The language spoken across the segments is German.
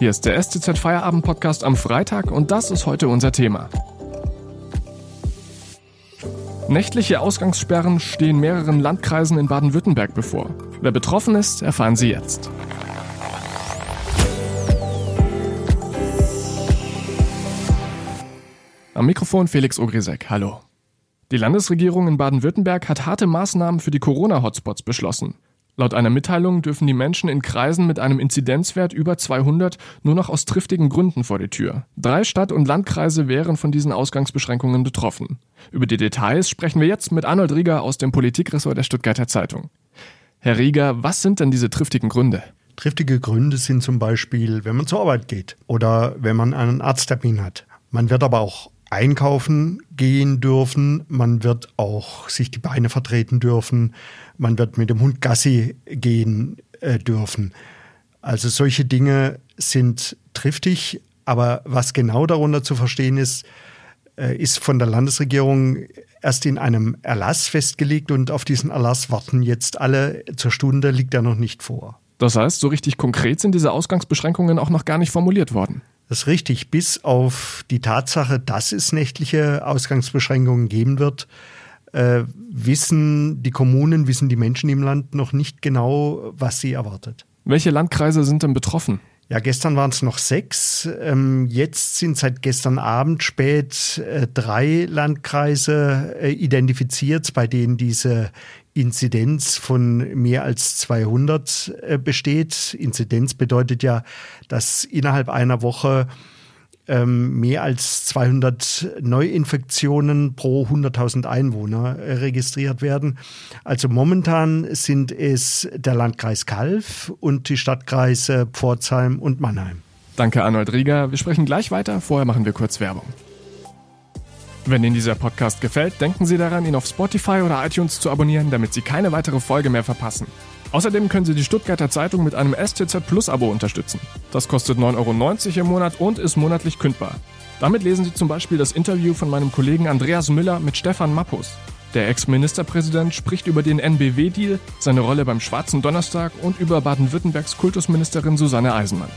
Hier ist der STZ Feierabend Podcast am Freitag und das ist heute unser Thema. Nächtliche Ausgangssperren stehen mehreren Landkreisen in Baden-Württemberg bevor. Wer betroffen ist, erfahren Sie jetzt. Am Mikrofon Felix Ogrisek. Hallo. Die Landesregierung in Baden-Württemberg hat harte Maßnahmen für die Corona-Hotspots beschlossen. Laut einer Mitteilung dürfen die Menschen in Kreisen mit einem Inzidenzwert über 200 nur noch aus triftigen Gründen vor die Tür. Drei Stadt- und Landkreise wären von diesen Ausgangsbeschränkungen betroffen. Über die Details sprechen wir jetzt mit Arnold Rieger aus dem Politikressort der Stuttgarter Zeitung. Herr Rieger, was sind denn diese triftigen Gründe? Triftige Gründe sind zum Beispiel, wenn man zur Arbeit geht oder wenn man einen Arzttermin hat. Man wird aber auch einkaufen gehen dürfen, man wird auch sich die Beine vertreten dürfen, man wird mit dem Hund Gassi gehen äh, dürfen. Also solche Dinge sind triftig, aber was genau darunter zu verstehen ist, äh, ist von der Landesregierung erst in einem Erlass festgelegt und auf diesen Erlass warten jetzt alle. Zur Stunde liegt er noch nicht vor. Das heißt, so richtig konkret sind diese Ausgangsbeschränkungen auch noch gar nicht formuliert worden. Das ist richtig, bis auf die Tatsache, dass es nächtliche Ausgangsbeschränkungen geben wird, äh, wissen die Kommunen, wissen die Menschen im Land noch nicht genau, was sie erwartet. Welche Landkreise sind denn betroffen? Ja, gestern waren es noch sechs. Ähm, jetzt sind seit gestern Abend spät äh, drei Landkreise äh, identifiziert, bei denen diese Inzidenz von mehr als 200 äh, besteht. Inzidenz bedeutet ja, dass innerhalb einer Woche ähm, mehr als 200 Neuinfektionen pro 100.000 Einwohner äh, registriert werden. Also momentan sind es der Landkreis Kalf und die Stadtkreise Pforzheim und Mannheim. Danke Arnold Rieger. Wir sprechen gleich weiter. Vorher machen wir kurz Werbung. Wenn Ihnen dieser Podcast gefällt, denken Sie daran, ihn auf Spotify oder iTunes zu abonnieren, damit Sie keine weitere Folge mehr verpassen. Außerdem können Sie die Stuttgarter Zeitung mit einem STZ Plus Abo unterstützen. Das kostet 9,90 Euro im Monat und ist monatlich kündbar. Damit lesen Sie zum Beispiel das Interview von meinem Kollegen Andreas Müller mit Stefan Mappus. Der Ex-Ministerpräsident spricht über den NBW-Deal, seine Rolle beim Schwarzen Donnerstag und über Baden-Württembergs Kultusministerin Susanne Eisenmann.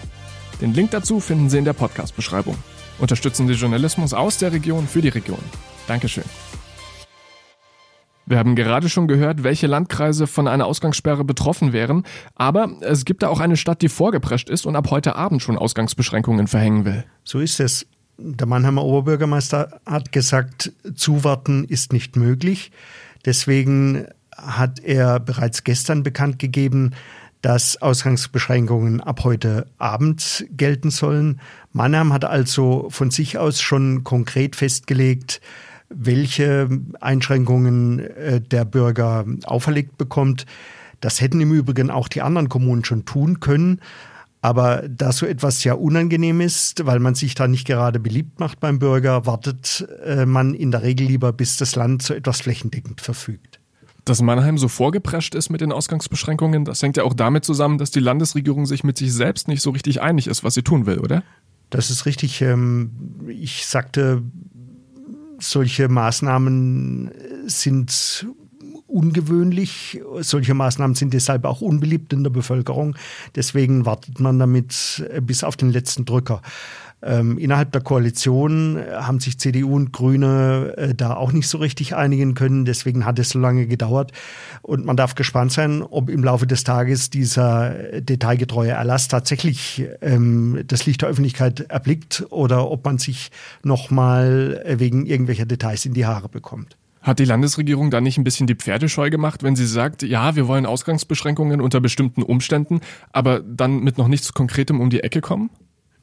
Den Link dazu finden Sie in der Podcast-Beschreibung. Unterstützen Sie Journalismus aus der Region für die Region. Dankeschön. Wir haben gerade schon gehört, welche Landkreise von einer Ausgangssperre betroffen wären, aber es gibt da auch eine Stadt, die vorgeprescht ist und ab heute Abend schon Ausgangsbeschränkungen verhängen will. So ist es. Der Mannheimer Oberbürgermeister hat gesagt, zuwarten ist nicht möglich. Deswegen hat er bereits gestern bekannt gegeben, dass Ausgangsbeschränkungen ab heute Abend gelten sollen. Mannheim hat also von sich aus schon konkret festgelegt, welche Einschränkungen äh, der Bürger auferlegt bekommt. Das hätten im Übrigen auch die anderen Kommunen schon tun können. Aber da so etwas ja unangenehm ist, weil man sich da nicht gerade beliebt macht beim Bürger, wartet äh, man in der Regel lieber, bis das Land so etwas flächendeckend verfügt. Dass Mannheim so vorgeprescht ist mit den Ausgangsbeschränkungen, das hängt ja auch damit zusammen, dass die Landesregierung sich mit sich selbst nicht so richtig einig ist, was sie tun will, oder? Das ist richtig. Ähm, ich sagte, solche Maßnahmen sind ungewöhnlich. Solche Maßnahmen sind deshalb auch unbeliebt in der Bevölkerung. Deswegen wartet man damit bis auf den letzten Drücker. Ähm, innerhalb der Koalition äh, haben sich CDU und Grüne äh, da auch nicht so richtig einigen können. Deswegen hat es so lange gedauert. Und man darf gespannt sein, ob im Laufe des Tages dieser detailgetreue Erlass tatsächlich ähm, das Licht der Öffentlichkeit erblickt oder ob man sich nochmal äh, wegen irgendwelcher Details in die Haare bekommt. Hat die Landesregierung da nicht ein bisschen die Pferde scheu gemacht, wenn sie sagt, ja, wir wollen Ausgangsbeschränkungen unter bestimmten Umständen, aber dann mit noch nichts Konkretem um die Ecke kommen?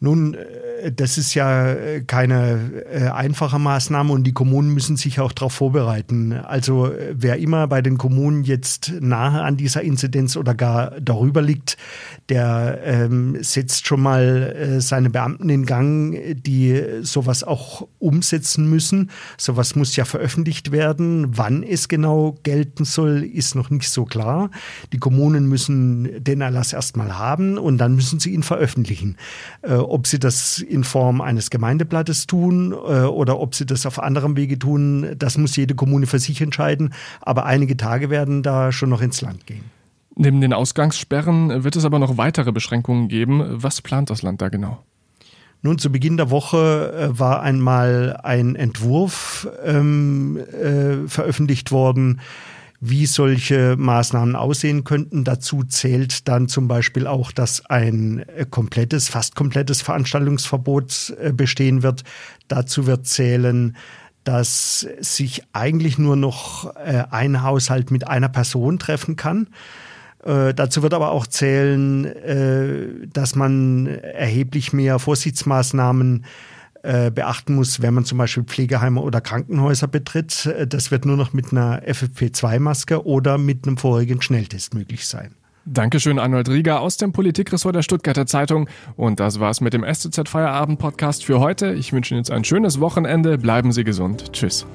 Nun, äh, das ist ja äh, keine äh, einfache Maßnahme und die Kommunen müssen sich auch darauf vorbereiten. Also wer immer bei den Kommunen jetzt nahe an dieser Inzidenz oder gar darüber liegt, der ähm, setzt schon mal äh, seine Beamten in Gang, die sowas auch umsetzen müssen. Sowas muss ja veröffentlicht werden. Wann es genau gelten soll, ist noch nicht so klar. Die Kommunen müssen den Erlass erstmal haben und dann müssen sie ihn veröffentlichen. Äh, ob sie das in Form eines Gemeindeblattes tun äh, oder ob sie das auf anderem Wege tun, das muss jede Kommune für sich entscheiden. Aber einige Tage werden da schon noch ins Land gehen. Neben den Ausgangssperren wird es aber noch weitere Beschränkungen geben. Was plant das Land da genau? Nun, zu Beginn der Woche äh, war einmal ein Entwurf ähm, äh, veröffentlicht worden, wie solche Maßnahmen aussehen könnten. Dazu zählt dann zum Beispiel auch, dass ein äh, komplettes, fast komplettes Veranstaltungsverbot äh, bestehen wird. Dazu wird zählen, dass sich eigentlich nur noch äh, ein Haushalt mit einer Person treffen kann. Äh, dazu wird aber auch zählen, äh, dass man erheblich mehr Vorsichtsmaßnahmen äh, beachten muss, wenn man zum Beispiel Pflegeheime oder Krankenhäuser betritt. Äh, das wird nur noch mit einer FFP2-Maske oder mit einem vorherigen Schnelltest möglich sein. Dankeschön, Arnold Rieger aus dem Politikressort der Stuttgarter Zeitung. Und das war's mit dem SZ Feierabend Podcast für heute. Ich wünsche Ihnen jetzt ein schönes Wochenende. Bleiben Sie gesund. Tschüss.